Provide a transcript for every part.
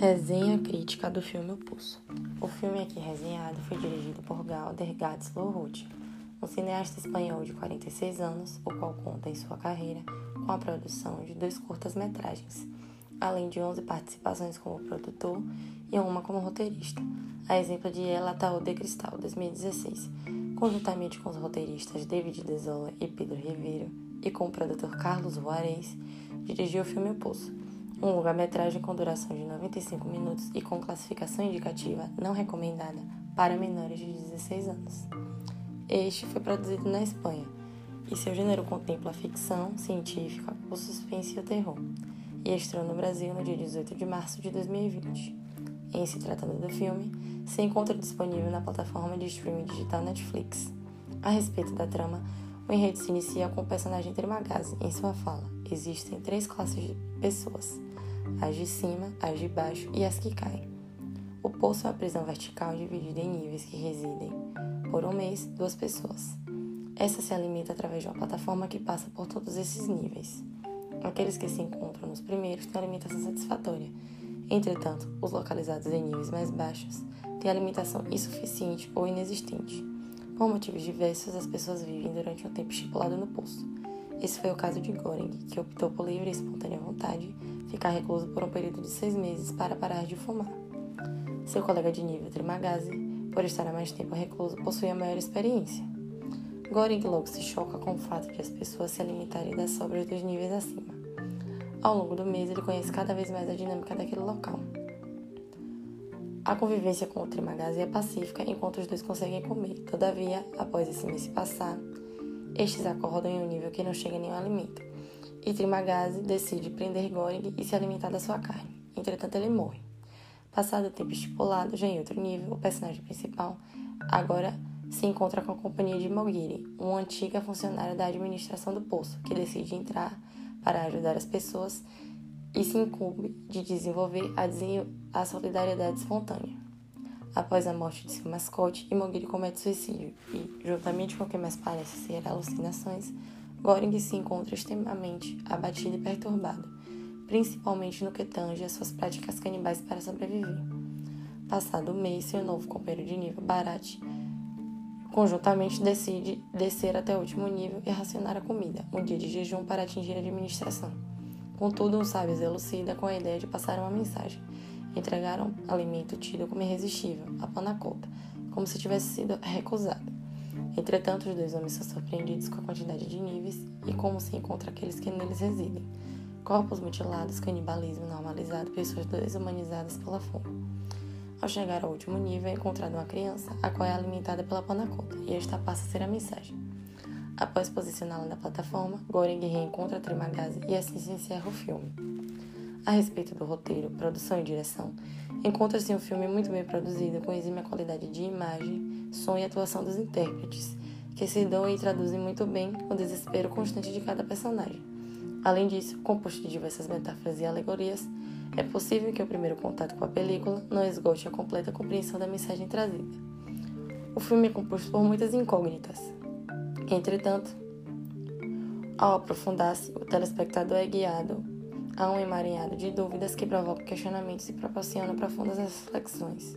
Resenha crítica do filme O Pulso. O filme aqui resenhado foi dirigido por Galder Gats Lorruti, um cineasta espanhol de 46 anos, o qual conta em sua carreira com a produção de dois curtas-metragens, além de 11 participações como produtor e uma como roteirista, a exemplo de El Ataúd de Cristal, 2016, conjuntamente com os roteiristas David Desola e Pedro Ribeiro e com o produtor Carlos Juarez, dirigiu o filme O Poço, um longa-metragem com duração de 95 minutos e com classificação indicativa não recomendada para menores de 16 anos. Este foi produzido na Espanha e seu gênero contempla ficção científica, o suspense e o terror, e estreou no Brasil no dia 18 de março de 2020. Em se tratando do filme, se encontra disponível na plataforma de streaming digital Netflix. A respeito da trama, o enredo se inicia com o personagem Trimagazi em sua fala. Existem três classes de pessoas: as de cima, as de baixo e as que caem. O poço é uma prisão vertical dividida em níveis que residem, por um mês, duas pessoas. Essa se alimenta através de uma plataforma que passa por todos esses níveis. Aqueles que se encontram nos primeiros têm alimentação satisfatória. Entretanto, os localizados em níveis mais baixos têm alimentação insuficiente ou inexistente. Por motivos diversos, as pessoas vivem durante um tempo estipulado no poço. Esse foi o caso de Goring, que optou por livre e espontânea vontade ficar recluso por um período de seis meses para parar de fumar. Seu colega de nível Trimagazi, por estar há mais tempo recluso, possuía maior experiência. Goring logo se choca com o fato de as pessoas se alimentarem das sobras dos níveis acima. Ao longo do mês, ele conhece cada vez mais a dinâmica daquele local. A convivência com o Trimagazi é pacífica enquanto os dois conseguem comer. Todavia, após esse mês passar, estes acordam em um nível que não chega nenhum alimento, e Trimagazi decide prender Goring e se alimentar da sua carne. Entretanto, ele morre. Passado o tempo estipulado, já em outro nível, o personagem principal agora se encontra com a companhia de Mogiri, uma antiga funcionária da administração do poço, que decide entrar para ajudar as pessoas e se incumbe de desenvolver a, a solidariedade espontânea. Após a morte de seu mascote, Imogiri comete suicídio e, juntamente com o que mais parece ser alucinações, Goring se encontra extremamente abatido e perturbado, principalmente no que tange às suas práticas canibais para sobreviver. Passado o mês, seu novo companheiro de nível, Barat, conjuntamente decide descer até o último nível e racionar a comida, um dia de jejum para atingir a administração. Contudo, um sábio elucida com a ideia de passar uma mensagem entregaram alimento tido como irresistível, a panacota, como se tivesse sido recusado. Entretanto, os dois homens são surpreendidos com a quantidade de níveis e como se encontra aqueles que neles residem. Corpos mutilados, canibalismo normalizado, pessoas desumanizadas pela fome. Ao chegar ao último nível, é encontrada uma criança, a qual é alimentada pela panacota, e esta passa a ser a mensagem. Após posicioná-la na plataforma, Goring reencontra Trimagazi e assim se encerra o filme. A respeito do roteiro, produção e direção, encontra-se um filme muito bem produzido, com exímia qualidade de imagem, som e atuação dos intérpretes, que se dão e traduzem muito bem o desespero constante de cada personagem. Além disso, composto de diversas metáforas e alegorias, é possível que o primeiro contato com a película não esgote a completa compreensão da mensagem trazida. O filme é composto por muitas incógnitas. Entretanto, ao aprofundar-se, o telespectador é guiado Há um emaranhado de dúvidas que provoca questionamentos e proporciona profundas reflexões.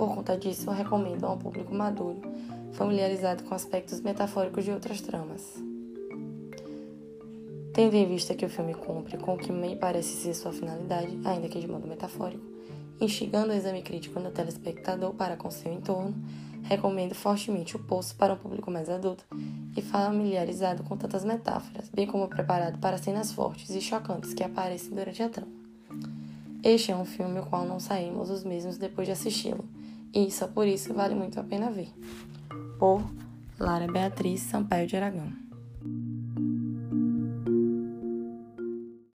Por conta disso, eu recomendo a um público maduro, familiarizado com aspectos metafóricos de outras tramas. Tendo em vista que o filme cumpre com o que me parece ser sua finalidade, ainda que de modo metafórico, instigando o exame crítico no telespectador para com seu entorno, recomendo fortemente o Poço para um público mais adulto e familiarizado com tantas metáforas, bem como preparado para cenas fortes e chocantes que aparecem durante a trama. Este é um filme o qual não saímos os mesmos depois de assisti-lo, e só por isso vale muito a pena ver. Por Lara Beatriz Sampaio de Aragão